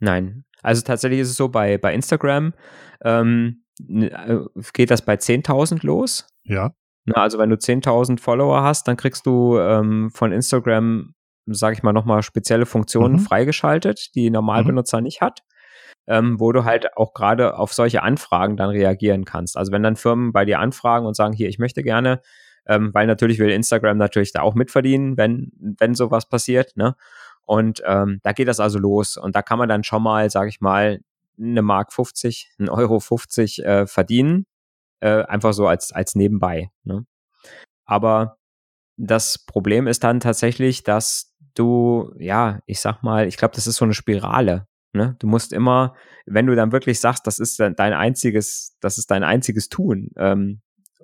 Nein. Also tatsächlich ist es so, bei, bei Instagram ähm, äh, geht das bei 10.000 los. Ja. Na, also wenn du 10.000 Follower hast, dann kriegst du ähm, von Instagram, sage ich mal, nochmal spezielle Funktionen mhm. freigeschaltet, die Normalbenutzer mhm. nicht hat. Ähm, wo du halt auch gerade auf solche Anfragen dann reagieren kannst. Also wenn dann Firmen bei dir anfragen und sagen, hier, ich möchte gerne, ähm, weil natürlich will Instagram natürlich da auch mitverdienen, wenn, wenn sowas passiert, ne? Und ähm, da geht das also los. Und da kann man dann schon mal, sage ich mal, eine Mark 50, ein Euro 50 äh, verdienen äh, einfach so als, als nebenbei. Ne? Aber das Problem ist dann tatsächlich, dass du, ja, ich sag mal, ich glaube, das ist so eine Spirale. Ne? Du musst immer, wenn du dann wirklich sagst, das ist dein einziges, das ist dein einziges Tun, ähm,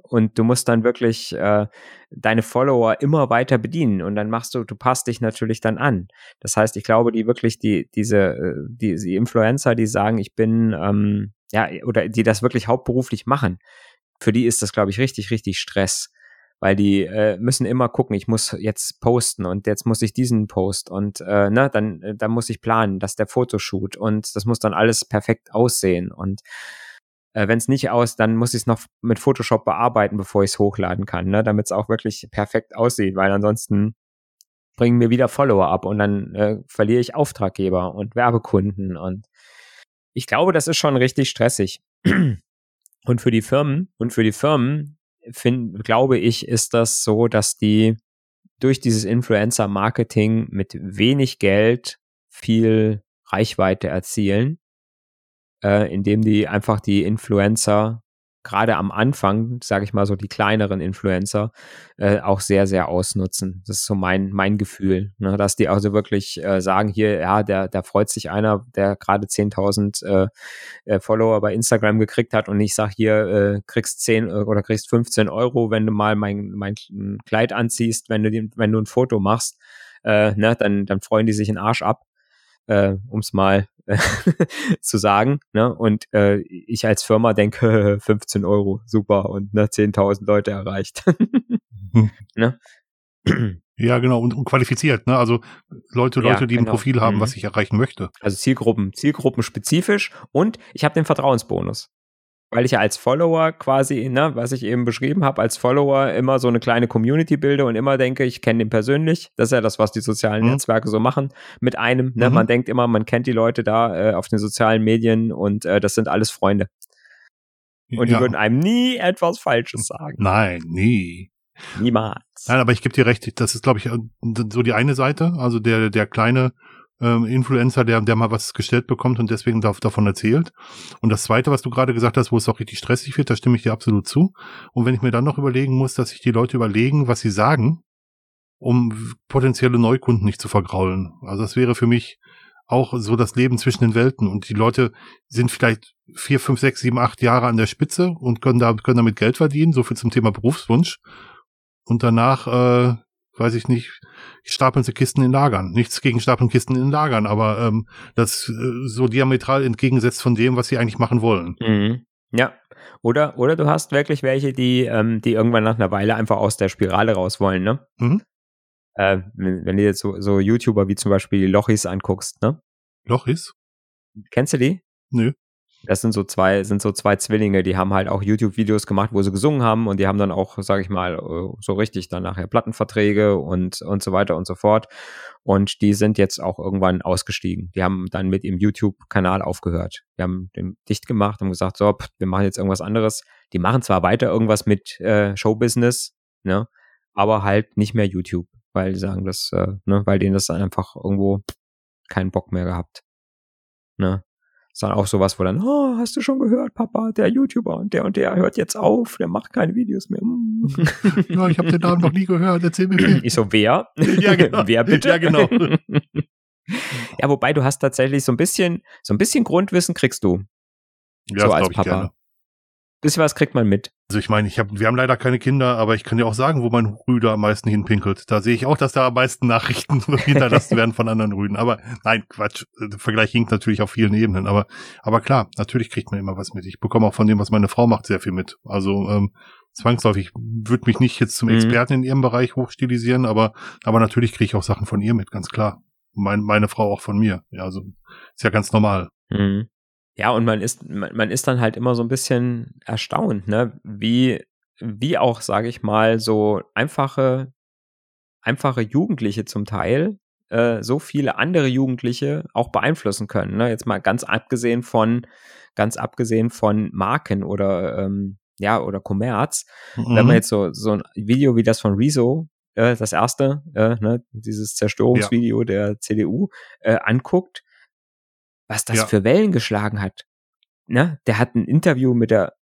und du musst dann wirklich äh, deine Follower immer weiter bedienen und dann machst du, du passt dich natürlich dann an. Das heißt, ich glaube, die wirklich die diese äh, die, die Influencer, die sagen, ich bin ähm, ja oder die das wirklich hauptberuflich machen, für die ist das glaube ich richtig richtig Stress. Weil die äh, müssen immer gucken, ich muss jetzt posten und jetzt muss ich diesen Post und äh, ne, dann, äh, dann muss ich planen, dass der Fotoshoot und das muss dann alles perfekt aussehen und äh, wenn es nicht aus, dann muss ich es noch mit Photoshop bearbeiten, bevor ich es hochladen kann, ne, damit es auch wirklich perfekt aussieht, weil ansonsten bringen mir wieder Follower ab und dann äh, verliere ich Auftraggeber und Werbekunden und ich glaube, das ist schon richtig stressig. Und für die Firmen und für die Firmen find, glaube ich, ist das so, dass die durch dieses Influencer-Marketing mit wenig Geld viel Reichweite erzielen, äh, indem die einfach die Influencer gerade am Anfang, sage ich mal so, die kleineren Influencer äh, auch sehr, sehr ausnutzen. Das ist so mein, mein Gefühl, ne? dass die also wirklich äh, sagen, hier, ja, der, der freut sich einer, der gerade 10.000 äh, äh, Follower bei Instagram gekriegt hat und ich sag hier, äh, kriegst 10 oder kriegst 15 Euro, wenn du mal mein, mein Kleid anziehst, wenn du, den, wenn du ein Foto machst, äh, ne? dann, dann freuen die sich den Arsch ab äh, um es mal äh, zu sagen. Ne? Und äh, ich als Firma denke, 15 Euro, super, und ne, 10.000 Leute erreicht. ne? Ja, genau, und, und, qualifiziert, ne? Also Leute, Leute, ja, die genau. ein Profil haben, mhm. was ich erreichen möchte. Also Zielgruppen, Zielgruppen spezifisch und ich habe den Vertrauensbonus weil ich ja als Follower quasi, ne, was ich eben beschrieben habe, als Follower immer so eine kleine Community bilde und immer denke, ich kenne den persönlich. Das ist ja das, was die sozialen mhm. Netzwerke so machen mit einem. Ne? Mhm. Man denkt immer, man kennt die Leute da äh, auf den sozialen Medien und äh, das sind alles Freunde. Und ja. die würden einem nie etwas Falsches sagen. Nein, nie. Niemals. Nein, aber ich gebe dir recht, das ist, glaube ich, so die eine Seite, also der, der kleine ähm, Influencer, der, der mal was gestellt bekommt und deswegen darf, davon erzählt. Und das Zweite, was du gerade gesagt hast, wo es auch richtig stressig wird, da stimme ich dir absolut zu. Und wenn ich mir dann noch überlegen muss, dass sich die Leute überlegen, was sie sagen, um potenzielle Neukunden nicht zu vergraulen. Also das wäre für mich auch so das Leben zwischen den Welten. Und die Leute sind vielleicht vier, fünf, sechs, sieben, acht Jahre an der Spitze und können, da, können damit Geld verdienen. So viel zum Thema Berufswunsch. Und danach äh, weiß ich nicht, stapeln sie Kisten in Lagern. Nichts gegen stapeln Kisten in Lagern, aber ähm, das äh, so diametral entgegensetzt von dem, was sie eigentlich machen wollen. Mhm. Ja. Oder, oder du hast wirklich welche, die, ähm, die irgendwann nach einer Weile einfach aus der Spirale raus wollen, ne? Mhm. Äh, wenn, wenn du jetzt so, so YouTuber wie zum Beispiel die Lochis anguckst, ne? Lochis? Kennst du die? Nö. Das sind so zwei, sind so zwei Zwillinge, die haben halt auch YouTube-Videos gemacht, wo sie gesungen haben und die haben dann auch, sage ich mal, äh, so richtig dann nachher Plattenverträge und, und so weiter und so fort. Und die sind jetzt auch irgendwann ausgestiegen. Die haben dann mit ihrem YouTube-Kanal aufgehört. Die haben den dicht gemacht und gesagt, so, wir machen jetzt irgendwas anderes. Die machen zwar weiter irgendwas mit äh, Showbusiness, ne, aber halt nicht mehr YouTube, weil die sagen das, äh, ne, weil denen das dann einfach irgendwo keinen Bock mehr gehabt. Ne? Ist dann auch sowas, wo dann, oh, hast du schon gehört, Papa, der YouTuber und der und der hört jetzt auf, der macht keine Videos mehr. ja, ich habe den Namen noch nie gehört, erzähl mir mehr. Ich so, wer? Ja, genau. wer bitte? Ja, genau. ja, wobei du hast tatsächlich so ein bisschen, so ein bisschen Grundwissen kriegst du. Ja, so als Papa. Bisschen was kriegt man mit. Also ich meine, ich hab, wir haben leider keine Kinder, aber ich kann ja auch sagen, wo mein Rüder am meisten hinpinkelt. Da sehe ich auch, dass da am meisten Nachrichten hinterlassen werden von anderen Rüden. Aber nein, Quatsch. Der Vergleich hinkt natürlich auf vielen Ebenen. Aber, aber klar, natürlich kriegt man immer was mit. Ich bekomme auch von dem, was meine Frau macht, sehr viel mit. Also ähm, zwangsläufig würde mich nicht jetzt zum mhm. Experten in ihrem Bereich hochstilisieren, aber, aber natürlich kriege ich auch Sachen von ihr mit, ganz klar. Mein, meine Frau auch von mir. Ja, also ist ja ganz normal. Mhm. Ja, und man ist, man, man ist dann halt immer so ein bisschen erstaunt, ne, wie, wie auch, sage ich mal, so einfache, einfache Jugendliche zum Teil äh, so viele andere Jugendliche auch beeinflussen können. Ne? Jetzt mal ganz abgesehen von, ganz abgesehen von Marken oder ähm, ja, oder Kommerz. Mhm. Wenn man mhm. jetzt so, so ein Video wie das von Rezo, äh, das erste, äh, ne, dieses Zerstörungsvideo ja. der CDU, äh, anguckt, was das ja. für Wellen geschlagen hat. Ne? Der hat ein Interview mit der,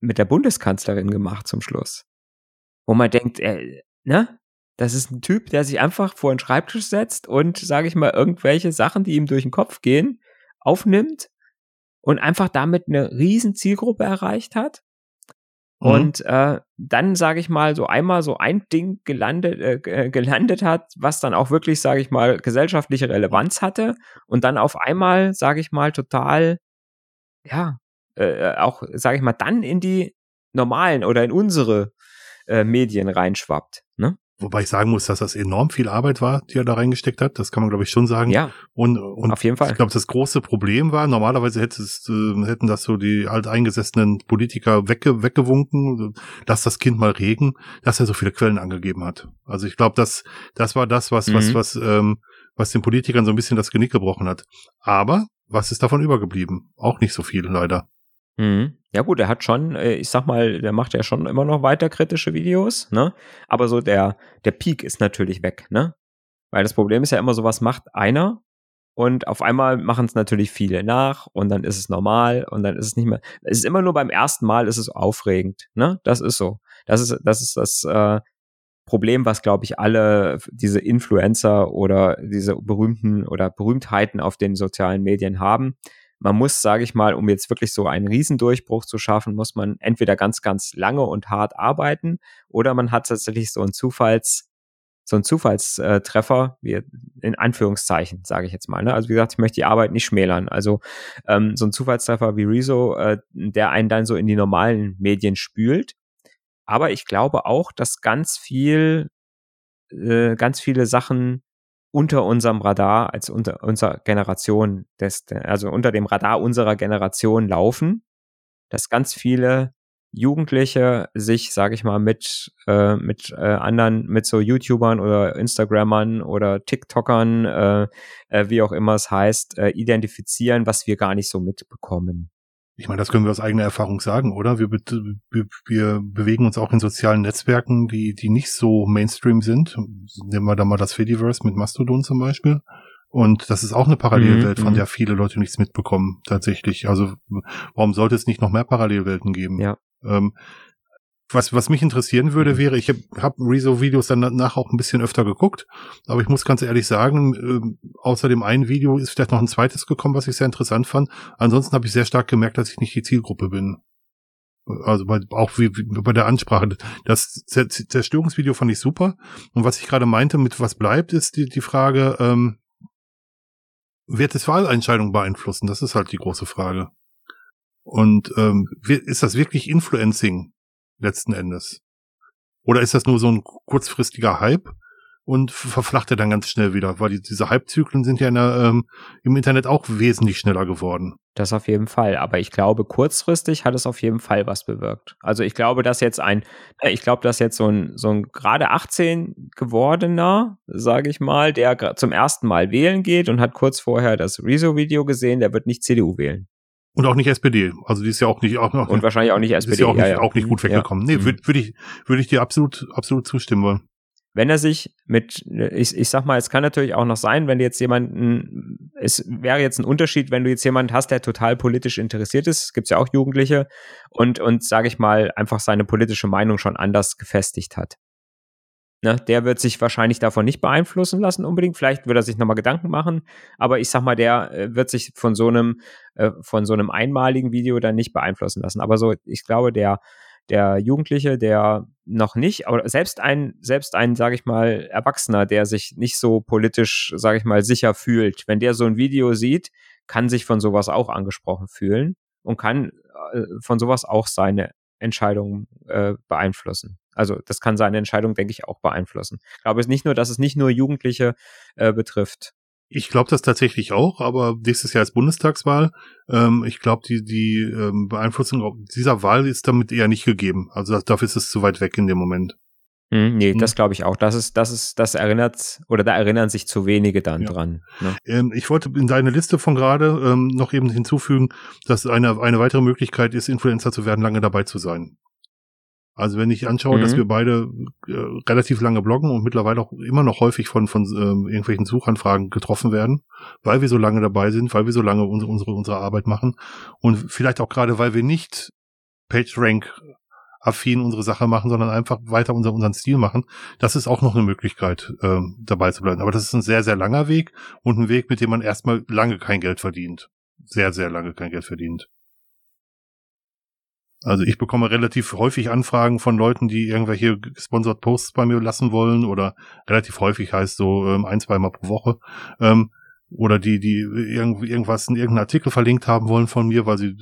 mit der Bundeskanzlerin gemacht zum Schluss. Wo man denkt, äh, ne? Das ist ein Typ, der sich einfach vor den Schreibtisch setzt und, sage ich mal, irgendwelche Sachen, die ihm durch den Kopf gehen, aufnimmt und einfach damit eine riesen Zielgruppe erreicht hat. Mhm. Und äh, dann, sage ich mal, so einmal so ein Ding gelandet, äh, äh, gelandet hat, was dann auch wirklich, sage ich mal, gesellschaftliche Relevanz hatte und dann auf einmal, sage ich mal, total, ja, äh, auch, sage ich mal, dann in die normalen oder in unsere äh, Medien reinschwappt. Ne? Wobei ich sagen muss, dass das enorm viel Arbeit war, die er da reingesteckt hat. Das kann man, glaube ich, schon sagen. Ja. Und, und auf jeden Fall. Ich glaube, das große Problem war, normalerweise hätte es, äh, hätten das so die alteingesessenen Politiker wegge weggewunken, lass das Kind mal regen, dass er so viele Quellen angegeben hat. Also ich glaube, das, das war das, was, mhm. was, was, ähm, was den Politikern so ein bisschen das Genick gebrochen hat. Aber was ist davon übergeblieben? Auch nicht so viel, leider. Mhm. Ja gut, er hat schon, äh, ich sag mal, der macht ja schon immer noch weiter kritische Videos, ne? Aber so der, der Peak ist natürlich weg, ne? Weil das Problem ist ja immer so, was macht einer und auf einmal machen es natürlich viele nach und dann ist es normal und dann ist es nicht mehr. Es ist immer nur beim ersten Mal ist es aufregend, ne? Das ist so. Das ist das ist das äh, Problem, was glaube ich alle diese Influencer oder diese berühmten oder Berühmtheiten auf den sozialen Medien haben man muss, sage ich mal, um jetzt wirklich so einen Riesendurchbruch zu schaffen, muss man entweder ganz, ganz lange und hart arbeiten oder man hat tatsächlich so einen Zufalls, so einen Zufallstreffer, wie in Anführungszeichen, sage ich jetzt mal. Ne? Also wie gesagt, ich möchte die Arbeit nicht schmälern. Also ähm, so ein Zufallstreffer wie Rezo, äh, der einen dann so in die normalen Medien spült. Aber ich glaube auch, dass ganz viel, äh, ganz viele Sachen unter unserem Radar, als unter unserer Generation, des, also unter dem Radar unserer Generation laufen, dass ganz viele Jugendliche sich, sage ich mal, mit äh, mit äh, anderen, mit so YouTubern oder Instagrammern oder TikTokern, äh, äh, wie auch immer es heißt, äh, identifizieren, was wir gar nicht so mitbekommen. Ich meine, das können wir aus eigener Erfahrung sagen, oder? Wir, wir, wir bewegen uns auch in sozialen Netzwerken, die, die nicht so Mainstream sind. Nehmen wir da mal das Fediverse mit Mastodon zum Beispiel. Und das ist auch eine Parallelwelt, mhm, von der viele Leute nichts mitbekommen, tatsächlich. Also warum sollte es nicht noch mehr Parallelwelten geben? Ja. Ähm, was, was mich interessieren würde, mhm. wäre, ich habe hab Rezo-Videos dann danach auch ein bisschen öfter geguckt, aber ich muss ganz ehrlich sagen, äh, außer dem einen Video ist vielleicht noch ein zweites gekommen, was ich sehr interessant fand. Ansonsten habe ich sehr stark gemerkt, dass ich nicht die Zielgruppe bin. Also bei, auch wie, wie bei der Ansprache. Das Zerstörungsvideo fand ich super. Und was ich gerade meinte, mit was bleibt, ist die, die Frage, ähm, wird es Wahlentscheidungen beeinflussen? Das ist halt die große Frage. Und ähm, ist das wirklich Influencing? Letzten Endes? Oder ist das nur so ein kurzfristiger Hype und verflacht er dann ganz schnell wieder? Weil die, diese Hypezyklen sind ja in der, ähm, im Internet auch wesentlich schneller geworden. Das auf jeden Fall. Aber ich glaube, kurzfristig hat es auf jeden Fall was bewirkt. Also ich glaube, dass jetzt ein, äh, ich glaube, dass jetzt so ein, so ein gerade 18 gewordener, sage ich mal, der zum ersten Mal wählen geht und hat kurz vorher das Rezo-Video gesehen, der wird nicht CDU wählen. Und auch nicht SPD. Also die ist ja auch nicht auch noch. Und wahrscheinlich auch nicht SPD. Ist ja auch nicht, ja, ja. Auch nicht gut weggekommen. Ja. Nee, würde würd ich, würde ich dir absolut, absolut zustimmen wollen. Wenn er sich mit, ich, ich sag mal, es kann natürlich auch noch sein, wenn du jetzt jemanden, es wäre jetzt ein Unterschied, wenn du jetzt jemanden hast, der total politisch interessiert ist, gibt's ja auch Jugendliche, und, und sage ich mal, einfach seine politische Meinung schon anders gefestigt hat. Ne, der wird sich wahrscheinlich davon nicht beeinflussen lassen unbedingt. Vielleicht wird er sich nochmal Gedanken machen, aber ich sag mal, der äh, wird sich von so einem, äh, von so einem einmaligen Video dann nicht beeinflussen lassen. Aber so, ich glaube, der, der Jugendliche, der noch nicht, aber selbst ein, selbst ein, sage ich mal, Erwachsener, der sich nicht so politisch, sage ich mal, sicher fühlt, wenn der so ein Video sieht, kann sich von sowas auch angesprochen fühlen und kann äh, von sowas auch seine Entscheidungen äh, beeinflussen. Also das kann seine Entscheidung, denke ich, auch beeinflussen. Ich glaube es nicht nur, dass es nicht nur Jugendliche äh, betrifft. Ich glaube das tatsächlich auch, aber nächstes Jahr ist Bundestagswahl. Ähm, ich glaube, die, die ähm, Beeinflussung dieser Wahl ist damit eher nicht gegeben. Also dafür ist es zu weit weg in dem Moment. Hm, nee, hm. das glaube ich auch. Das ist, das ist, das erinnert oder da erinnern sich zu wenige dann ja. dran. Ne? Ähm, ich wollte in deine Liste von gerade ähm, noch eben hinzufügen, dass eine, eine weitere Möglichkeit ist, Influencer zu werden, lange dabei zu sein. Also wenn ich anschaue, mhm. dass wir beide äh, relativ lange bloggen und mittlerweile auch immer noch häufig von, von äh, irgendwelchen Suchanfragen getroffen werden, weil wir so lange dabei sind, weil wir so lange unsere, unsere, unsere Arbeit machen und vielleicht auch gerade, weil wir nicht PageRank affin unsere Sache machen, sondern einfach weiter unser, unseren Stil machen. Das ist auch noch eine Möglichkeit, äh, dabei zu bleiben. Aber das ist ein sehr, sehr langer Weg und ein Weg, mit dem man erstmal lange kein Geld verdient. Sehr, sehr lange kein Geld verdient. Also ich bekomme relativ häufig Anfragen von Leuten, die irgendwelche Sponsored Posts bei mir lassen wollen oder relativ häufig heißt so ähm, ein, zwei Mal pro Woche. Ähm, oder die, die irgendwie irgendwas in irgendeinen Artikel verlinkt haben wollen von mir, weil sie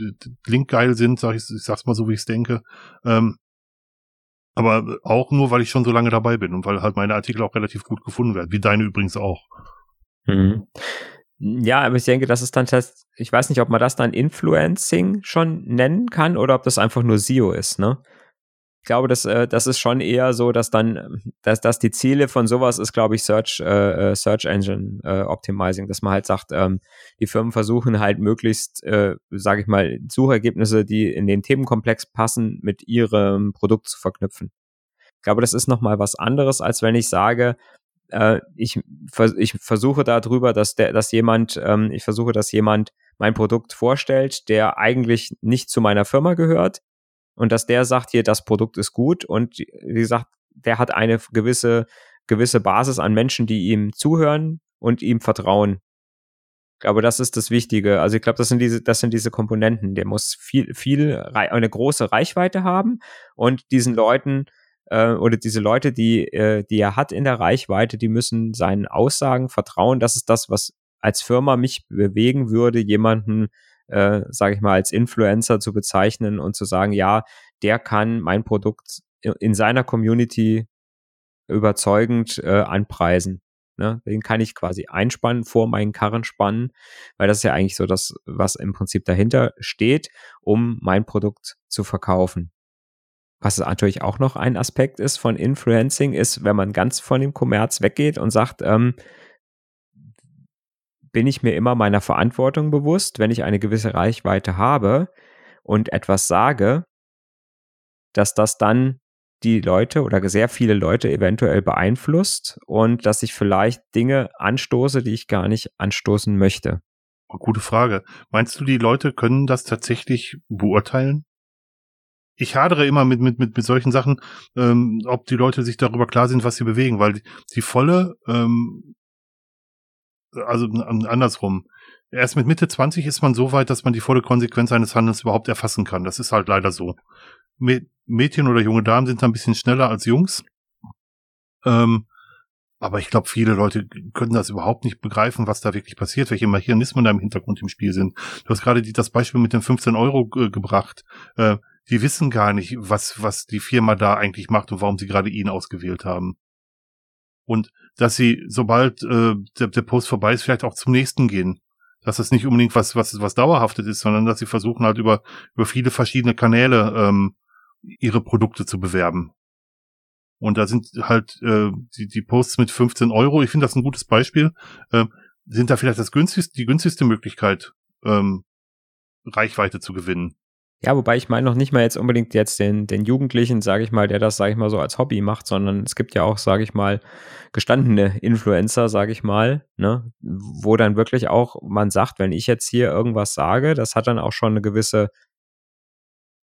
Link geil sind, sag ich, ich sag's mal so, wie ich es denke. Ähm, aber auch nur, weil ich schon so lange dabei bin und weil halt meine Artikel auch relativ gut gefunden werden, wie deine übrigens auch. Mhm. Ja, aber ich denke, das ist dann, ich weiß nicht, ob man das dann Influencing schon nennen kann oder ob das einfach nur SEO ist, ne? Ich glaube, das, äh, das ist schon eher so, dass dann, dass, dass die Ziele von sowas ist, glaube ich, Search, äh, äh, Search Engine äh, Optimizing, dass man halt sagt, ähm, die Firmen versuchen halt möglichst, äh, sage ich mal, Suchergebnisse, die in den Themenkomplex passen, mit ihrem Produkt zu verknüpfen. Ich glaube, das ist nochmal was anderes, als wenn ich sage, äh, ich, ich versuche darüber, dass der, dass jemand, ähm, ich versuche, dass jemand mein Produkt vorstellt, der eigentlich nicht zu meiner Firma gehört, und dass der sagt hier, das Produkt ist gut und wie gesagt, der hat eine gewisse, gewisse Basis an Menschen, die ihm zuhören und ihm vertrauen. Glaube, das ist das Wichtige. Also ich glaube, das sind diese, das sind diese Komponenten. Der muss viel, viel, eine große Reichweite haben und diesen Leuten äh, oder diese Leute, die, äh, die er hat in der Reichweite, die müssen seinen Aussagen vertrauen. Das ist das, was als Firma mich bewegen würde, jemanden äh, sage ich mal, als Influencer zu bezeichnen und zu sagen, ja, der kann mein Produkt in seiner Community überzeugend äh, anpreisen. Ne? Den kann ich quasi einspannen, vor meinen Karren spannen, weil das ist ja eigentlich so das, was im Prinzip dahinter steht, um mein Produkt zu verkaufen. Was natürlich auch noch ein Aspekt ist von Influencing, ist, wenn man ganz von dem Kommerz weggeht und sagt, ähm, bin ich mir immer meiner Verantwortung bewusst, wenn ich eine gewisse Reichweite habe und etwas sage, dass das dann die Leute oder sehr viele Leute eventuell beeinflusst und dass ich vielleicht Dinge anstoße, die ich gar nicht anstoßen möchte. Oh, gute Frage. Meinst du, die Leute können das tatsächlich beurteilen? Ich hadere immer mit, mit, mit, mit solchen Sachen, ähm, ob die Leute sich darüber klar sind, was sie bewegen, weil die, die volle ähm, also andersrum. Erst mit Mitte 20 ist man so weit, dass man die volle Konsequenz seines Handelns überhaupt erfassen kann. Das ist halt leider so. Mädchen oder junge Damen sind da ein bisschen schneller als Jungs. Ähm, aber ich glaube, viele Leute können das überhaupt nicht begreifen, was da wirklich passiert, welche Mechanismen da im Hintergrund im Spiel sind. Du hast gerade das Beispiel mit den 15 Euro äh, gebracht. Äh, die wissen gar nicht, was, was die Firma da eigentlich macht und warum sie gerade ihn ausgewählt haben. Und dass sie, sobald äh, der, der Post vorbei ist, vielleicht auch zum nächsten gehen. Dass das nicht unbedingt was, was, was dauerhaftet ist, sondern dass sie versuchen halt über, über viele verschiedene Kanäle ähm, ihre Produkte zu bewerben. Und da sind halt äh, die, die Posts mit 15 Euro, ich finde das ein gutes Beispiel, äh, sind da vielleicht das günstigste, die günstigste Möglichkeit, ähm, Reichweite zu gewinnen. Ja, wobei ich meine noch nicht mal jetzt unbedingt jetzt den, den Jugendlichen, sage ich mal, der das, sage ich mal, so als Hobby macht, sondern es gibt ja auch, sage ich mal, gestandene Influencer, sage ich mal, ne, wo dann wirklich auch man sagt, wenn ich jetzt hier irgendwas sage, das hat dann auch schon eine gewisse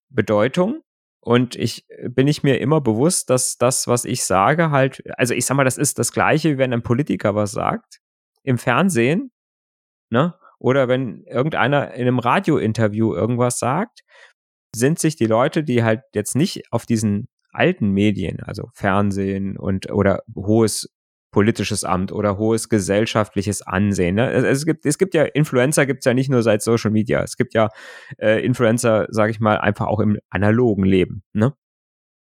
Bedeutung. Und ich bin ich mir immer bewusst, dass das, was ich sage, halt, also ich sag mal, das ist das Gleiche, wie wenn ein Politiker was sagt im Fernsehen, ne? Oder wenn irgendeiner in einem Radiointerview irgendwas sagt, sind sich die Leute, die halt jetzt nicht auf diesen alten Medien, also Fernsehen und oder hohes politisches Amt oder hohes gesellschaftliches Ansehen. Ne? Es, es, gibt, es gibt ja Influencer, gibt es ja nicht nur seit Social Media. Es gibt ja äh, Influencer, sage ich mal, einfach auch im analogen Leben. Ne?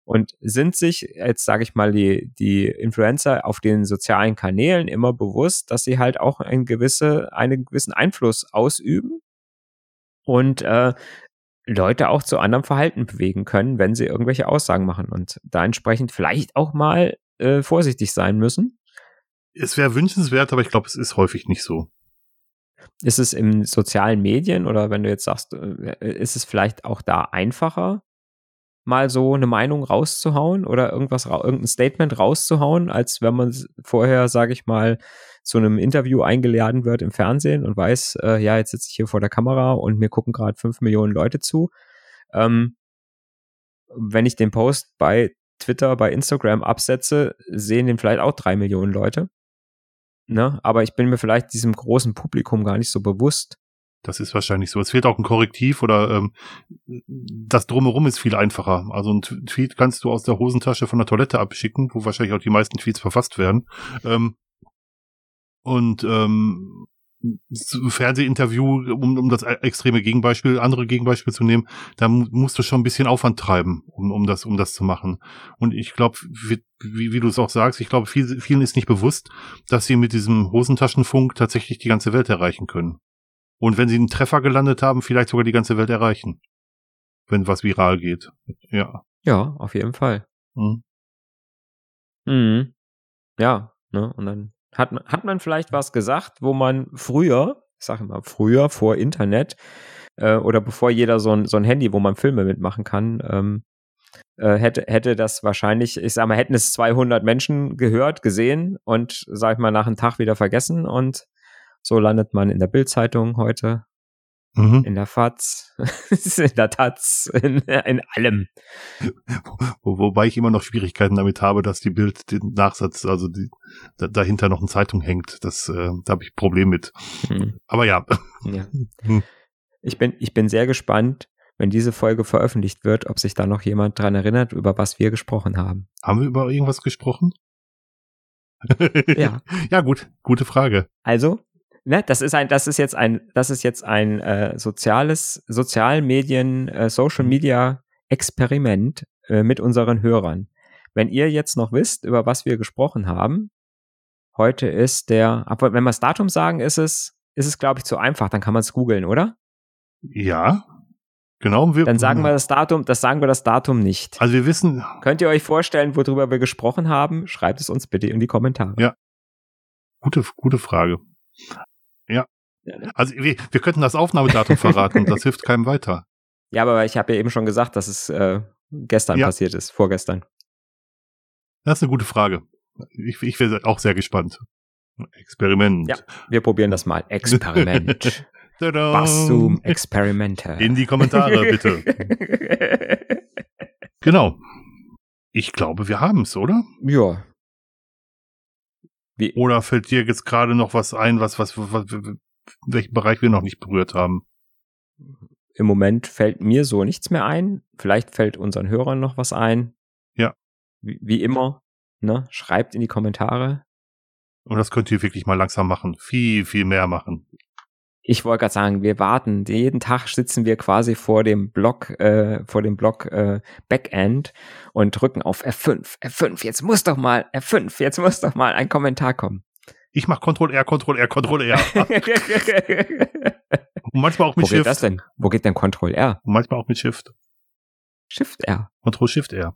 Und sind sich jetzt, sage ich mal, die, die Influencer auf den sozialen Kanälen immer bewusst, dass sie halt auch einen, gewisse, einen gewissen Einfluss ausüben und äh, Leute auch zu anderem Verhalten bewegen können, wenn sie irgendwelche Aussagen machen und da entsprechend vielleicht auch mal äh, vorsichtig sein müssen. Es wäre wünschenswert, aber ich glaube, es ist häufig nicht so. Ist es in sozialen Medien oder wenn du jetzt sagst, äh, ist es vielleicht auch da einfacher, mal so eine Meinung rauszuhauen oder irgendwas, irgendein Statement rauszuhauen, als wenn man vorher, sage ich mal, zu einem Interview eingeladen wird im Fernsehen und weiß, äh, ja, jetzt sitze ich hier vor der Kamera und mir gucken gerade fünf Millionen Leute zu. Ähm, wenn ich den Post bei Twitter, bei Instagram absetze, sehen den vielleicht auch drei Millionen Leute. Ne? Aber ich bin mir vielleicht diesem großen Publikum gar nicht so bewusst. Das ist wahrscheinlich so. Es fehlt auch ein Korrektiv oder ähm, das drumherum ist viel einfacher. Also ein Tweet kannst du aus der Hosentasche von der Toilette abschicken, wo wahrscheinlich auch die meisten Tweets verfasst werden. Ähm, und ähm, Fernsehinterview, um, um das extreme Gegenbeispiel, andere Gegenbeispiel zu nehmen, da musst du schon ein bisschen Aufwand treiben, um, um das, um das zu machen. Und ich glaube, wie, wie, wie du es auch sagst, ich glaube, viel, vielen ist nicht bewusst, dass sie mit diesem Hosentaschenfunk tatsächlich die ganze Welt erreichen können. Und wenn sie einen Treffer gelandet haben, vielleicht sogar die ganze Welt erreichen. Wenn was viral geht. Ja. Ja, auf jeden Fall. Mhm. Mhm. Ja, ne, und dann hat, hat man vielleicht was gesagt, wo man früher, ich sage immer früher, vor Internet äh, oder bevor jeder so ein, so ein Handy, wo man Filme mitmachen kann, ähm, äh, hätte, hätte das wahrscheinlich, ich sag mal, hätten es 200 Menschen gehört, gesehen und, sag ich mal, nach einem Tag wieder vergessen und so landet man in der Bildzeitung heute Mhm. In der FAZ, in der Taz, in, in allem. Wo, wobei ich immer noch Schwierigkeiten damit habe, dass die Bild den Nachsatz, also die, da, dahinter noch eine Zeitung hängt. Das, äh, da habe ich Problem mit. Mhm. Aber ja. ja. Hm. Ich bin, ich bin sehr gespannt, wenn diese Folge veröffentlicht wird, ob sich da noch jemand dran erinnert, über was wir gesprochen haben. Haben wir über irgendwas gesprochen? ja. ja, gut, gute Frage. Also, ne, das ist ein, das ist jetzt ein, das ist jetzt ein äh, soziales, Sozialmedien, äh, Social Media Experiment äh, mit unseren Hörern. Wenn ihr jetzt noch wisst, über was wir gesprochen haben, heute ist der, aber wenn wir das Datum sagen, ist es, ist es, glaube ich, zu einfach, dann kann man es googeln, oder? Ja, Genau. Wir, Dann sagen wir das Datum, das sagen wir das Datum nicht. Also wir wissen. Könnt ihr euch vorstellen, worüber wir gesprochen haben? Schreibt es uns bitte in die Kommentare. Ja. Gute, gute Frage. Ja. Also wir, wir könnten das Aufnahmedatum verraten, das hilft keinem weiter. Ja, aber ich habe ja eben schon gesagt, dass es äh, gestern ja. passiert ist, vorgestern. Das ist eine gute Frage. Ich, ich wäre auch sehr gespannt. Experiment. Ja, wir probieren das mal. Experiment. Bassum Experimente. In die Kommentare bitte. genau. Ich glaube, wir haben es, oder? Ja, wie? Oder fällt dir jetzt gerade noch was ein, was, was, was, welchen Bereich wir noch nicht berührt haben? Im Moment fällt mir so nichts mehr ein. Vielleicht fällt unseren Hörern noch was ein. Ja. Wie, wie immer, ne? Schreibt in die Kommentare. Und das könnt ihr wirklich mal langsam machen. Viel, viel mehr machen ich wollte gerade sagen, wir warten. Jeden Tag sitzen wir quasi vor dem Block, äh, vor dem Block äh, Backend und drücken auf F5. F5, jetzt muss doch mal, F5, jetzt muss doch mal ein Kommentar kommen. Ich mach Ctrl R, Ctrl R, Ctrl R. und manchmal auch mit Wo Shift. Wo geht das denn? Wo geht denn Ctrl R? Und manchmal auch mit Shift. Shift R. Ctrl Shift R.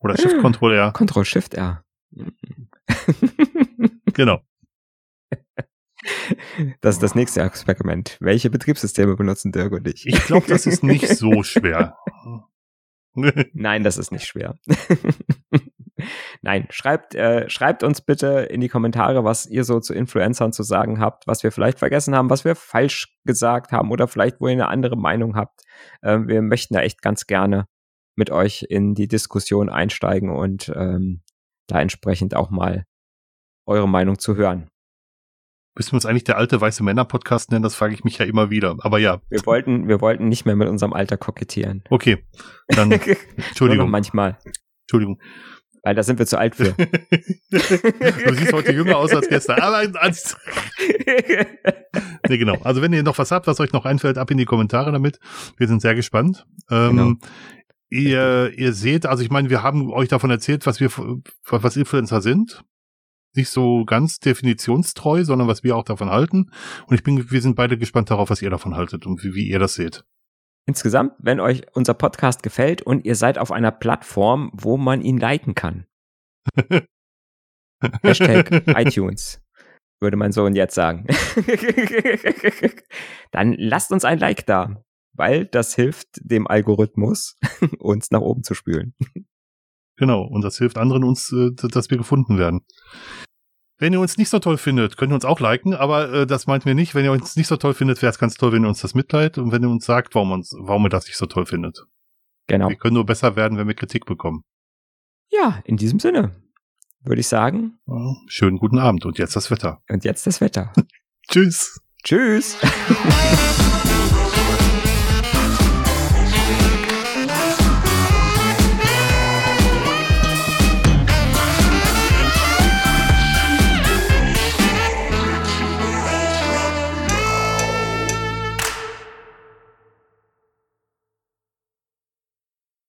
Oder Shift Ctrl R. Ctrl Shift R. genau. Das ist das nächste Experiment. Welche Betriebssysteme benutzen Dirk und ich? Ich glaube, das ist nicht so schwer. Nein, das ist nicht schwer. Nein, schreibt, äh, schreibt uns bitte in die Kommentare, was ihr so zu Influencern zu sagen habt, was wir vielleicht vergessen haben, was wir falsch gesagt haben oder vielleicht, wo ihr eine andere Meinung habt. Äh, wir möchten da echt ganz gerne mit euch in die Diskussion einsteigen und ähm, da entsprechend auch mal eure Meinung zu hören. Müssen wir uns eigentlich der alte weiße Männer-Podcast nennen? Das frage ich mich ja immer wieder. Aber ja. Wir wollten, wir wollten nicht mehr mit unserem Alter kokettieren. Okay. Dann, Entschuldigung. manchmal. Entschuldigung. Weil da sind wir zu alt für. du siehst heute jünger aus als gestern. Aber als nee, genau. Also wenn ihr noch was habt, was euch noch einfällt, ab in die Kommentare damit. Wir sind sehr gespannt. Ähm, genau. Ihr, ihr seht, also ich meine, wir haben euch davon erzählt, was wir, was Influencer sind nicht so ganz definitionstreu, sondern was wir auch davon halten. Und ich bin, wir sind beide gespannt darauf, was ihr davon haltet und wie, wie ihr das seht. Insgesamt, wenn euch unser Podcast gefällt und ihr seid auf einer Plattform, wo man ihn liken kann. Hashtag iTunes, würde mein Sohn jetzt sagen. Dann lasst uns ein Like da, weil das hilft dem Algorithmus, uns nach oben zu spülen. Genau, und das hilft anderen uns, äh, dass wir gefunden werden. Wenn ihr uns nicht so toll findet, könnt ihr uns auch liken, aber äh, das meint mir nicht. Wenn ihr uns nicht so toll findet, wäre es ganz toll, wenn ihr uns das mitteilt und wenn ihr uns sagt, warum, uns, warum ihr das nicht so toll findet. Genau. Wir können nur besser werden, wenn wir Kritik bekommen. Ja, in diesem Sinne würde ich sagen. Ja, schönen guten Abend und jetzt das Wetter. Und jetzt das Wetter. Tschüss. Tschüss.